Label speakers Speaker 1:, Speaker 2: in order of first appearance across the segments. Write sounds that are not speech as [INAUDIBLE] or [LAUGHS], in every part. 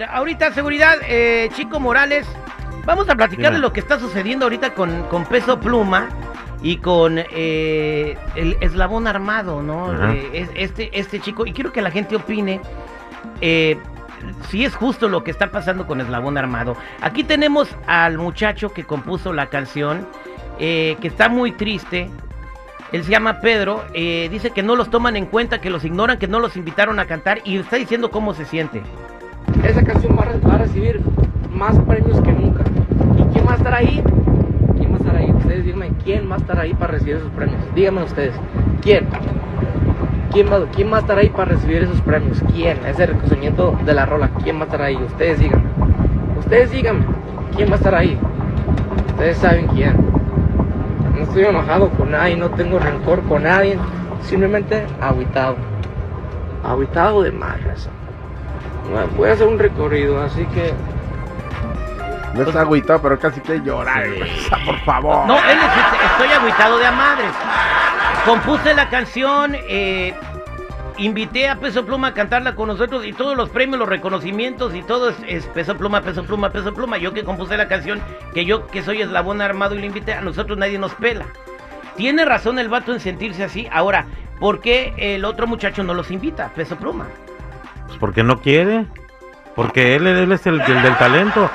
Speaker 1: Ahorita, seguridad, eh, Chico Morales, vamos a platicar
Speaker 2: Dime.
Speaker 1: de lo que está sucediendo ahorita con, con Peso Pluma y con eh, el eslabón armado, ¿no? Eh, es- este, este chico, y quiero que la gente opine eh, si es justo lo que está pasando con eslabón armado. Aquí tenemos al muchacho que compuso la canción, que está muy triste. Él se llama Pedro, dice que no los toman en cuenta, que los ignoran, que no los invitaron a cantar y está diciendo cómo se siente.
Speaker 3: Esa canción va a, recibir más premios que nunca. ¿Y quién va a estar ahí? ¿Quién va a estar ahí? Ustedes díganme, ¿quién va a estar ahí para recibir esos premios? Díganme ustedes, ¿quién? ¿Quién va, ¿Quién va a estar ahí para recibir esos premios? ¿Quién? Ese reconocimiento de la rola, ¿quién va a estar ahí? Ustedes díganme. Ustedes díganme, ¿quién va a estar ahí? Ustedes saben quién. No estoy enojado con nadie, no tengo rencor con nadie, simplemente aguitado. Aguitado de más razón. Bueno, voy a hacer un recorrido, así que
Speaker 4: No está agüitado, pero casi quiere llorar. güey. Por favor.
Speaker 1: No, él es, estoy agüitado de a madres. Compuse la canción, eh, invité a Peso Pluma a cantarla con nosotros y todos los premios, los reconocimientos y todo es, es Peso Pluma, Peso Pluma, Peso Pluma. Yo que compuse la canción, que yo que soy eslabón armado y lo invité, a nosotros nadie nos pela. Tiene razón el vato en sentirse así. Ahora, ¿por qué el otro muchacho no los invita, Peso Pluma?
Speaker 2: Pues porque no quiere. Porque él, él es el, el del talento.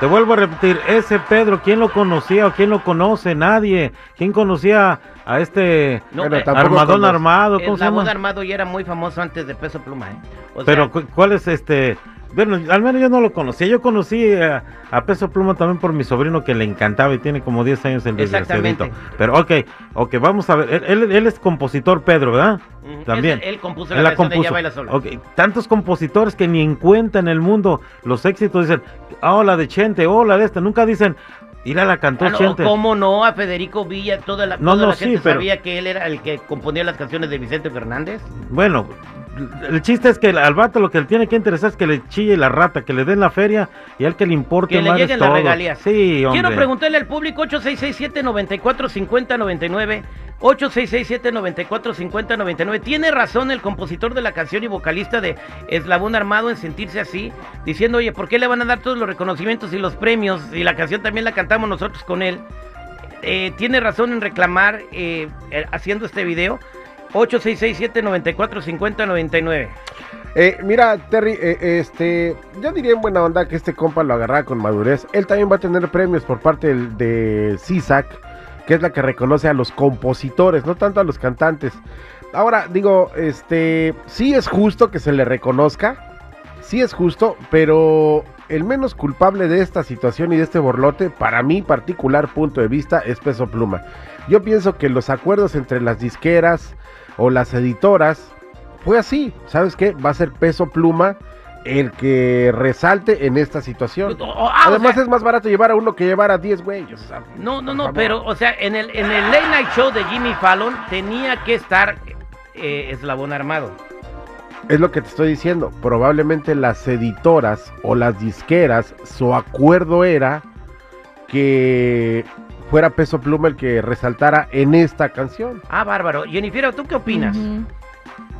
Speaker 2: Te vuelvo a repetir, ese Pedro, ¿quién lo conocía o quién lo conoce? Nadie. ¿Quién conocía a este
Speaker 1: No, eh,
Speaker 2: armadón armado? ¿Cómo se llama?
Speaker 1: armado ya era muy famoso antes de Peso Pluma, ¿eh? O sea,
Speaker 2: Pero cu- ¿cuál es este? Bueno, al menos yo no lo conocía. Yo conocí a, a Peso Pluma también por mi sobrino que le encantaba y tiene como 10 años el desgraciadito. Pero ok, ok, vamos a ver. Él, él- él es compositor, Pedro, ¿verdad? También.
Speaker 1: Él, él compuso la, canción de. Ella Baila Sola.
Speaker 2: Ok, Tantos compositores que ni en cuenta en el mundo los éxitos dicen, oh, la de Chente, oh, la de esta. Nunca dicen, ir a la cantó
Speaker 1: Ah, no,
Speaker 2: Chente.
Speaker 1: ¿Cómo no? A Federico Villa, toda la,
Speaker 2: No,
Speaker 1: toda
Speaker 2: no,
Speaker 1: la
Speaker 2: sí,
Speaker 1: gente
Speaker 2: pero-
Speaker 1: sabía que él era el que componía las canciones de Vicente Fernández.
Speaker 2: Bueno, el chiste es que al vato lo que le tiene que interesar es que le chille la rata, que le den la feria y al que le importe
Speaker 1: Que le
Speaker 2: más
Speaker 1: lleguen las
Speaker 2: todo.
Speaker 1: regalías.
Speaker 2: Sí, hombre.
Speaker 1: Quiero preguntarle al público 8667-945099. 8667-945099. ¿Tiene razón el compositor de la canción y vocalista de Eslabón Armado en sentirse así? Diciendo, oye, ¿por qué le van a dar todos los reconocimientos y los premios? Y la canción también la cantamos nosotros con él. Eh, ¿Tiene razón en reclamar eh, eh, haciendo este video? 8667-945099.
Speaker 4: Eh, mira, Terry, eh, este, yo diría en buena onda que este compa lo agarrara con madurez. Él también va a tener premios por parte de CISAC, que es la que reconoce a los compositores, no tanto a los cantantes. Ahora, digo, este, sí es justo que se le reconozca, sí es justo, pero el menos culpable de esta situación y de este borlote, para mi particular punto de vista, es Peso Pluma. Yo pienso que los acuerdos entre las disqueras o las editoras fue así. ¿Sabes qué? Va a ser Peso Pluma el que resalte en esta situación.
Speaker 1: Oh, ah, o
Speaker 4: Además
Speaker 1: sea-
Speaker 4: es más barato llevar a uno que llevar a 10 güeyes. o sea,
Speaker 1: No, no, no,
Speaker 4: favor.
Speaker 1: pero, o sea, en el, en el Late Night Show de Jimmy Fallon tenía que estar eh, Eslabón Armado.
Speaker 4: Es lo que te estoy diciendo. Probablemente las editoras o las disqueras, su acuerdo era que fuera Peso Pluma el que resaltara en esta canción.
Speaker 1: Ah, bárbaro. Jennifer, ¿tú qué opinas?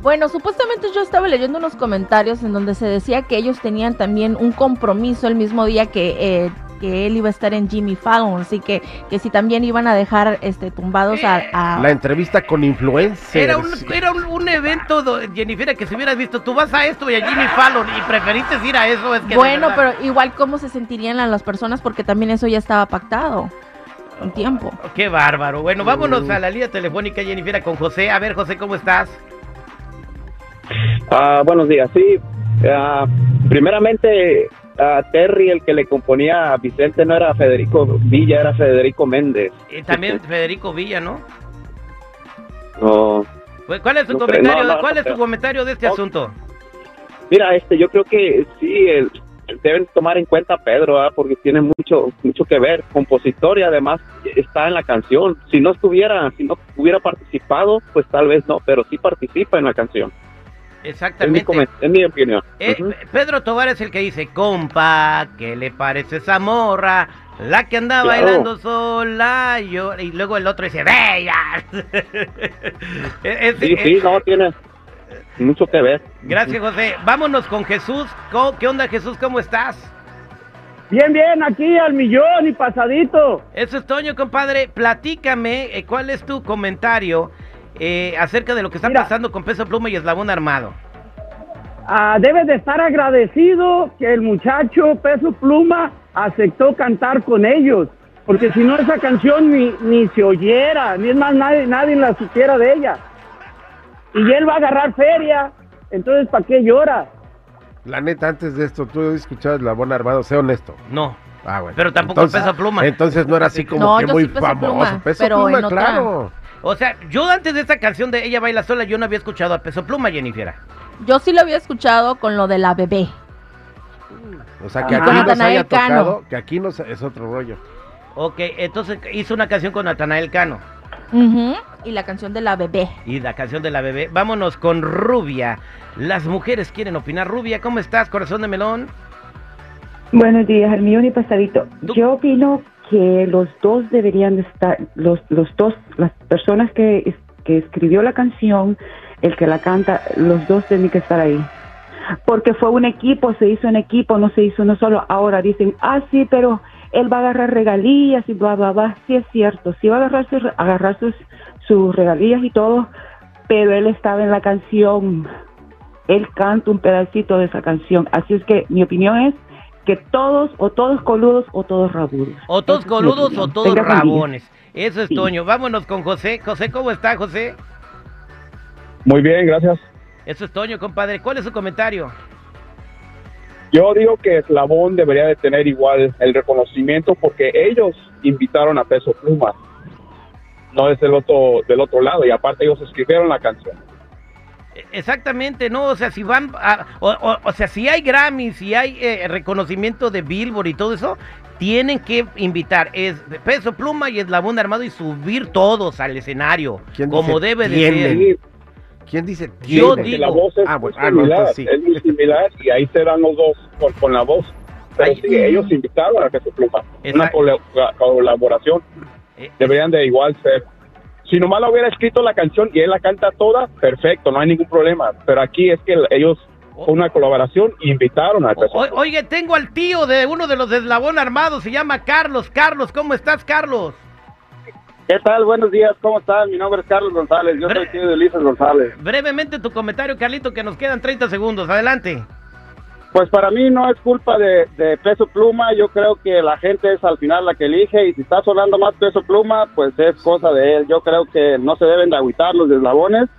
Speaker 5: Bueno, supuestamente yo estaba leyendo unos comentarios en donde se decía que ellos tenían también un compromiso el mismo día que, eh, que él iba a estar en Jimmy Fallon, así que, que si también iban a dejar este tumbados a... a-
Speaker 4: La entrevista con influencers.
Speaker 1: Era un, era un, un evento, do- Jennifer, que si hubieras visto, tú vas a esto y a Jimmy Fallon y preferiste ir a eso, es que de
Speaker 5: Bueno,
Speaker 1: verdad-
Speaker 5: pero igual cómo se sentirían las personas porque también eso ya estaba pactado un tiempo.
Speaker 1: Oh, Qué bárbaro. Bueno, vámonos
Speaker 4: Mm.
Speaker 1: a la línea telefónica, Jennifer, con José. A ver, José, ¿cómo estás?
Speaker 6: Ah, buenos días, sí. ah, primeramente, a Terry, el que le componía a Vicente, no era Federico Villa, era Federico Méndez.
Speaker 1: Eh, también Federico Villa, ¿no?
Speaker 6: No.
Speaker 1: Pues, ¿Cuál es tu
Speaker 6: No
Speaker 1: comentario?
Speaker 6: no, no,
Speaker 1: ¿Cuál
Speaker 6: no
Speaker 1: es tu
Speaker 6: creo.
Speaker 1: comentario de este
Speaker 6: No.
Speaker 1: asunto?
Speaker 6: Mira, este, yo creo que sí, el- deben tomar en cuenta a Pedro, porque tiene mucho, mucho que ver, compositor y además está en la canción. Si no estuviera, si no hubiera participado, pues tal vez no, pero sí participa en la canción. Es mi,
Speaker 1: Exactamente.
Speaker 6: es mi opinión.
Speaker 1: Eh. Pedro Tobar es el que dice, compa, ¿qué le parece esa morra? La que anda
Speaker 6: Claro.
Speaker 1: bailando sola, yo... Y luego el otro dice, ¡Bella! [LAUGHS] Es-
Speaker 6: Sí, sí, no, tiene, mucho que ver.
Speaker 1: Gracias, José. Vámonos con Jesús. ¿Cómo- ¿Qué onda, Jesús? ¿Cómo estás?
Speaker 7: Bien, bien, aquí al millón y pasadito.
Speaker 1: Eso es Toño, compadre. Platícame eh, cuál es tu comentario eh, acerca de lo que está
Speaker 7: Mira.
Speaker 1: pasando con Peso Pluma y Eslabón Armado.
Speaker 7: Ah, debe de estar agradecido que el muchacho Peso Pluma aceptó cantar con ellos. Porque si no, esa canción ni, ni se oyera, ni es más, nadie, nadie la supiera de ella. Y él va a agarrar feria, entonces ¿para qué llora?
Speaker 4: La neta, antes de esto, tú escuchabas la buena armado, sé honesto.
Speaker 1: No.
Speaker 4: Ah, bueno.
Speaker 1: Pero tampoco Peso Pluma.
Speaker 4: Entonces no era así como
Speaker 5: No,
Speaker 4: que muy
Speaker 5: sí Peso
Speaker 4: famoso.
Speaker 5: Pluma,
Speaker 4: Peso
Speaker 5: pero
Speaker 4: Pluma,
Speaker 5: en otra.
Speaker 4: claro.
Speaker 1: O sea, yo antes de esta canción de Ella Baila Sola, yo no había escuchado a Peso Pluma, Jennifer.
Speaker 5: Yo sí lo había escuchado con lo de la bebé.
Speaker 4: O sea, que
Speaker 7: Ah.
Speaker 4: aquí nos haya
Speaker 5: Cano.
Speaker 4: tocado, que aquí nos, es otro rollo.
Speaker 1: Ok, entonces hizo una canción con Natanael Cano.
Speaker 5: Y la canción de la bebé.
Speaker 1: Y la canción de la bebé. Vámonos con Rubia. Las mujeres quieren opinar. Rubia, ¿cómo estás, corazón de melón?
Speaker 8: Buenos días, y pasadito.
Speaker 1: Tú-
Speaker 8: Yo opino que los dos deberían de estar, los, los dos, las personas que, que escribió la canción, el que la canta, los dos tienen que estar ahí. Porque fue un equipo, se hizo un equipo, no se hizo uno solo. Ahora dicen, ah, sí, pero él va a agarrar regalías y bla, bla, bla. Sí es cierto, sí va a agarrar sus, agarrar sus, sus regalías y todo, pero él estaba en la canción. Él canta un pedacito de esa canción. Así es que mi opinión es que todos, o todos coludos, o todos rabudos.
Speaker 1: O todos
Speaker 8: Esa
Speaker 1: coludos o todos
Speaker 8: Tenga
Speaker 1: rabones. Eso es
Speaker 8: Sí.
Speaker 1: Toño. Vámonos con José. José, ¿cómo está, José?
Speaker 6: Muy bien, gracias.
Speaker 1: Eso es Toño, compadre. ¿Cuál es su comentario?
Speaker 6: Yo digo que Eslabón debería de tener igual el reconocimiento porque ellos invitaron a Peso Pluma. No es del otro, del otro lado y aparte ellos escribieron la canción.
Speaker 1: E- Exactamente, ¿no? O sea, si van, a- o, o- o sea, si hay Grammy, si hay eh, reconocimiento de Billboard y todo eso, tienen que invitar es Peso Pluma y Eslabón Armado y subir todos al escenario,
Speaker 4: ¿Quién
Speaker 1: como
Speaker 4: dice
Speaker 1: debe de ser.
Speaker 4: ¿Quién dice
Speaker 1: Yo digo-
Speaker 6: la voz es
Speaker 4: Ah,
Speaker 6: muy
Speaker 4: bueno, ah, no,
Speaker 6: similar,
Speaker 4: entonces sí.
Speaker 6: es muy similar y ahí se dan los dos con, con la voz. Pero
Speaker 1: Ay.
Speaker 6: sí, ellos invitaron a Peso Pluma. Una colaboración.
Speaker 1: Eh,
Speaker 6: Deberían de igual ser. Si nomás lo hubiera escrito la canción y él la canta toda, perfecto, no hay ningún problema. Pero aquí es que ellos, fue una colaboración, invitaron a
Speaker 1: o- oye, tengo al tío de uno de los de Eslabón Armado, se llama Carlos. Carlos, ¿cómo estás, Carlos?
Speaker 9: ¿Qué tal? Buenos días, ¿cómo están? Mi nombre es Carlos González, yo soy tío de Ulises González.
Speaker 1: Brevemente tu comentario, Carlito, que nos quedan 30 segundos. Adelante.
Speaker 9: Pues para mí no es culpa de, de Peso Pluma, yo creo que la gente es al final la que elige y si está sonando más Peso Pluma, pues es cosa de él. Yo creo que no se deben de agüitar los eslabones,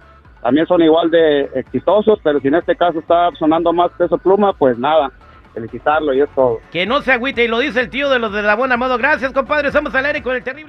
Speaker 9: también son igual de exitosos, pero si en este caso está sonando más Peso Pluma, pues nada, felicitarlo y es todo.
Speaker 1: Que no se agüite, y lo dice el tío de los de Eslabón Armado. Gracias, compadre. Somos al aire con el terrible.